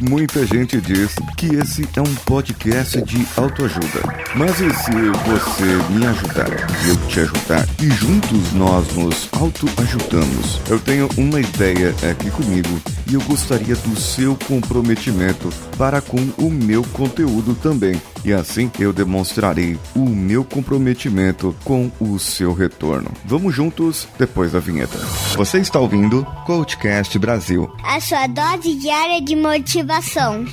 Muita gente diz que esse é um podcast de autoajuda. Mas e se você me ajudar e eu te ajudar e juntos nós nos autoajudamos? Eu tenho uma ideia aqui comigo e eu gostaria do seu comprometimento para com o meu conteúdo também. E assim eu demonstrarei o meu comprometimento com o seu retorno. Vamos juntos depois da vinheta. Você está ouvindo Coachcast Brasil. A sua dose diária de motivação.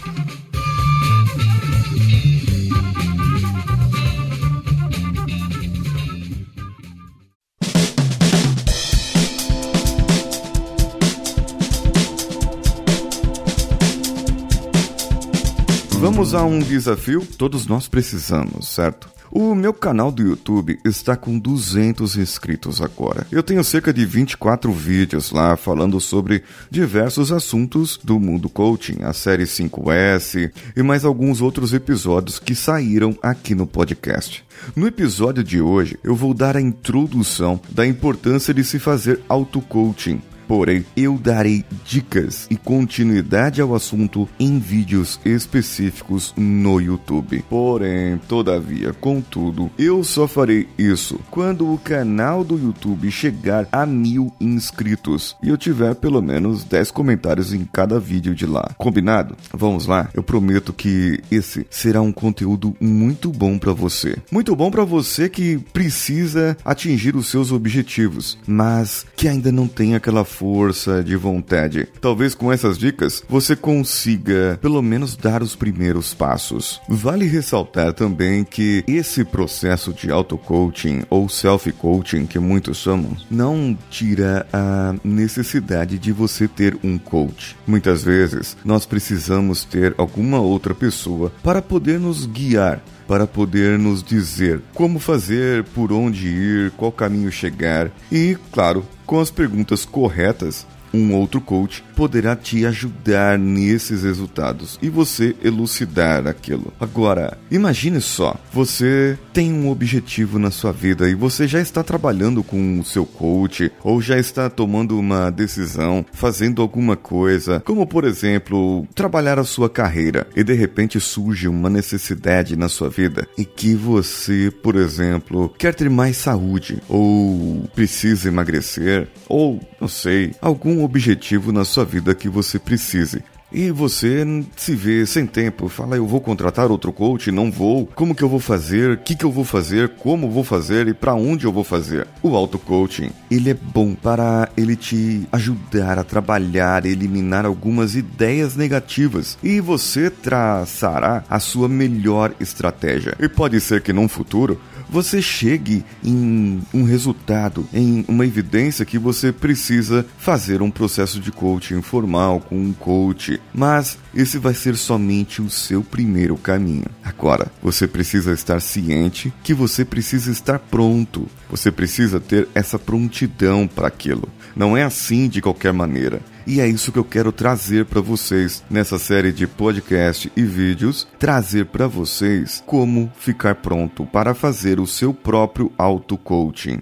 Vamos a um desafio? Todos nós precisamos, certo? O meu canal do YouTube está com 200 inscritos agora. Eu tenho cerca de 24 vídeos lá falando sobre diversos assuntos do mundo coaching, a série 5S e mais alguns outros episódios que saíram aqui no podcast. No episódio de hoje, eu vou dar a introdução da importância de se fazer auto-coaching Porém, eu darei dicas e continuidade ao assunto em vídeos específicos no YouTube. Porém, todavia, contudo, eu só farei isso quando o canal do YouTube chegar a mil inscritos e eu tiver pelo menos 10 comentários em cada vídeo de lá. Combinado? Vamos lá? Eu prometo que esse será um conteúdo muito bom para você. Muito bom para você que precisa atingir os seus objetivos, mas que ainda não tem aquela força de vontade. Talvez com essas dicas você consiga pelo menos dar os primeiros passos. Vale ressaltar também que esse processo de auto-coaching ou self-coaching que muitos chamam não tira a necessidade de você ter um coach. Muitas vezes nós precisamos ter alguma outra pessoa para poder nos guiar para poder nos dizer como fazer, por onde ir, qual caminho chegar e, claro, com as perguntas corretas, um outro coach poderá te ajudar nesses resultados e você elucidar aquilo. Agora, imagine só, você tem um objetivo na sua vida e você já está trabalhando com o seu coach ou já está tomando uma decisão, fazendo alguma coisa, como por exemplo, trabalhar a sua carreira e de repente surge uma necessidade na sua vida e que você, por exemplo, quer ter mais saúde ou precisa emagrecer ou, não sei, algum objetivo na sua vida que você precise. E você se vê sem tempo, fala eu vou contratar outro coach, não vou, como que eu vou fazer, o que que eu vou fazer, como vou fazer e para onde eu vou fazer. O auto coaching, ele é bom para ele te ajudar a trabalhar, eliminar algumas ideias negativas e você traçará a sua melhor estratégia. E pode ser que num futuro você chegue em um resultado, em uma evidência que você precisa fazer um processo de coaching formal com um coach, mas esse vai ser somente o seu primeiro caminho. Agora, você precisa estar ciente que você precisa estar pronto. Você precisa ter essa prontidão para aquilo. Não é assim de qualquer maneira. E é isso que eu quero trazer para vocês nessa série de podcast e vídeos, trazer para vocês como ficar pronto para fazer o seu próprio auto-coaching.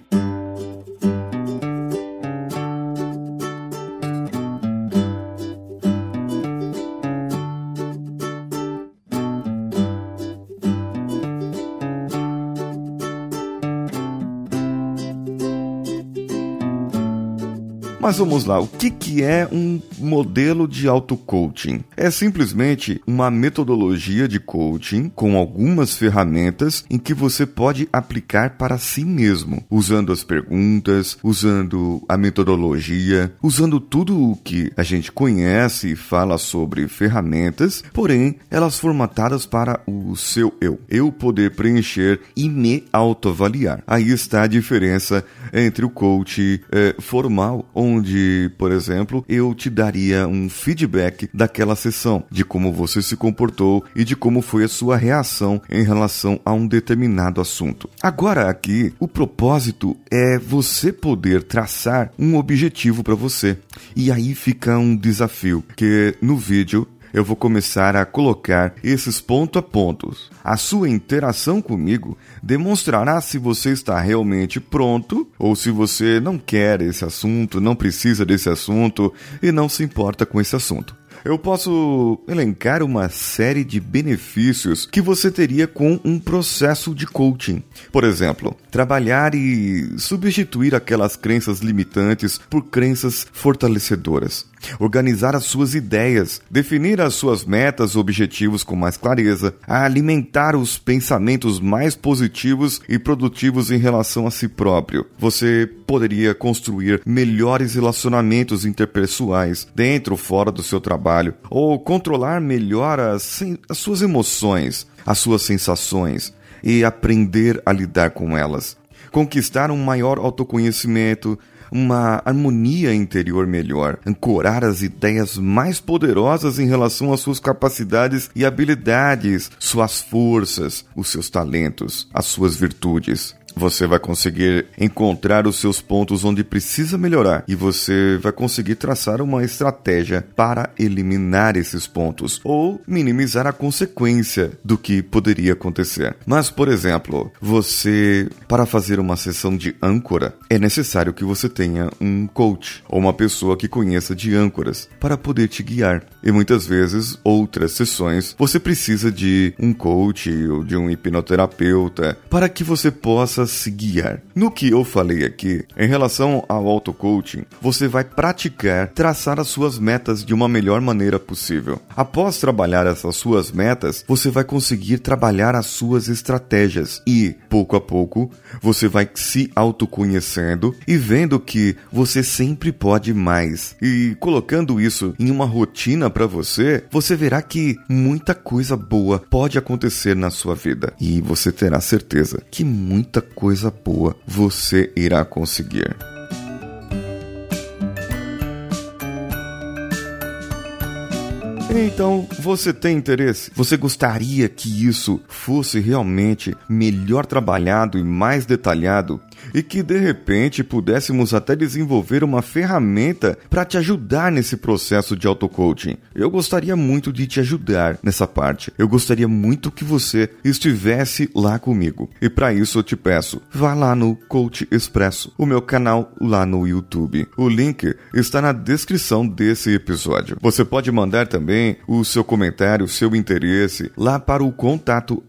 Mas vamos lá, o que, que é um modelo de auto-coaching? É simplesmente uma metodologia de coaching com algumas ferramentas em que você pode aplicar para si mesmo, usando as perguntas, usando a metodologia, usando tudo o que a gente conhece e fala sobre ferramentas, porém elas formatadas para o seu eu. Eu poder preencher e me autoavaliar. Aí está a diferença entre o coach eh, formal, onde, por exemplo, eu te daria um feedback daquela sessão, de como você se comportou e de como foi a sua reação em relação a um determinado assunto. Agora, aqui, o propósito é você poder traçar um objetivo para você. E aí fica um desafio, que no vídeo eu vou começar a colocar esses ponto a pontos. A sua interação comigo demonstrará se você está realmente pronto ou se você não quer esse assunto, não precisa desse assunto e não se importa com esse assunto. Eu posso elencar uma série de benefícios que você teria com um processo de coaching. Por exemplo, trabalhar e substituir aquelas crenças limitantes por crenças fortalecedoras organizar as suas ideias, definir as suas metas e objetivos com mais clareza, alimentar os pensamentos mais positivos e produtivos em relação a si próprio. Você poderia construir melhores relacionamentos interpessoais dentro ou fora do seu trabalho, ou controlar melhor as, as suas emoções, as suas sensações e aprender a lidar com elas. Conquistar um maior autoconhecimento, uma harmonia interior melhor, ancorar as ideias mais poderosas em relação às suas capacidades e habilidades, suas forças, os seus talentos, as suas virtudes. Você vai conseguir encontrar os seus pontos onde precisa melhorar e você vai conseguir traçar uma estratégia para eliminar esses pontos ou minimizar a consequência do que poderia acontecer. Mas, por exemplo, você, para fazer uma sessão de âncora, é necessário que você tenha um coach ou uma pessoa que conheça de âncoras para poder te guiar. E muitas vezes, outras sessões, você precisa de um coach ou de um hipnoterapeuta para que você possa se guiar. No que eu falei aqui, em relação ao auto-coaching, você vai praticar traçar as suas metas de uma melhor maneira possível. Após trabalhar essas suas metas, você vai conseguir trabalhar as suas estratégias e, pouco a pouco, você vai se autoconhecendo e vendo que você sempre pode mais. E colocando isso em uma rotina para você, você verá que muita coisa boa pode acontecer na sua vida e você terá certeza que muita coisa boa você irá conseguir. Então, você tem interesse? Você gostaria que isso fosse realmente melhor trabalhado e mais detalhado? E que de repente pudéssemos até desenvolver uma ferramenta para te ajudar nesse processo de auto-coaching. Eu gostaria muito de te ajudar nessa parte. Eu gostaria muito que você estivesse lá comigo. E para isso eu te peço, vá lá no Coach Expresso, o meu canal lá no YouTube. O link está na descrição desse episódio. Você pode mandar também o seu comentário, o seu interesse lá para o contato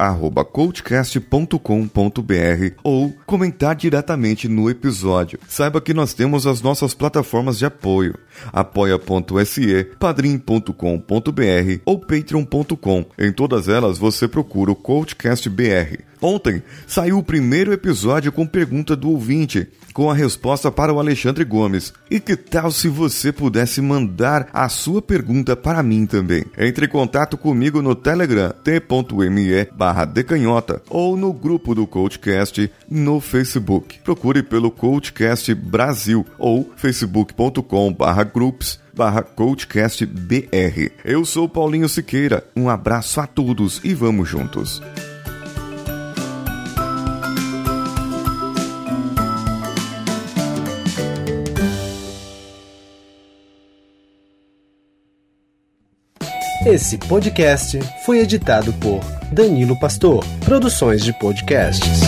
coachcast.com.br ou comentar diretamente diretamente no episódio. Saiba que nós temos as nossas plataformas de apoio: apoia.se, padrim.com.br ou patreon.com. Em todas elas você procura o Coachcast BR. Ontem saiu o primeiro episódio com pergunta do ouvinte, com a resposta para o Alexandre Gomes. E que tal se você pudesse mandar a sua pergunta para mim também? Entre em contato comigo no Telegram t.me barra decanhota ou no grupo do Coachcast no Facebook. Procure pelo Coachcast Brasil ou facebook.com barra groups barra coachcastbr. Eu sou Paulinho Siqueira, um abraço a todos e vamos juntos. Esse podcast foi editado por Danilo Pastor, Produções de Podcasts.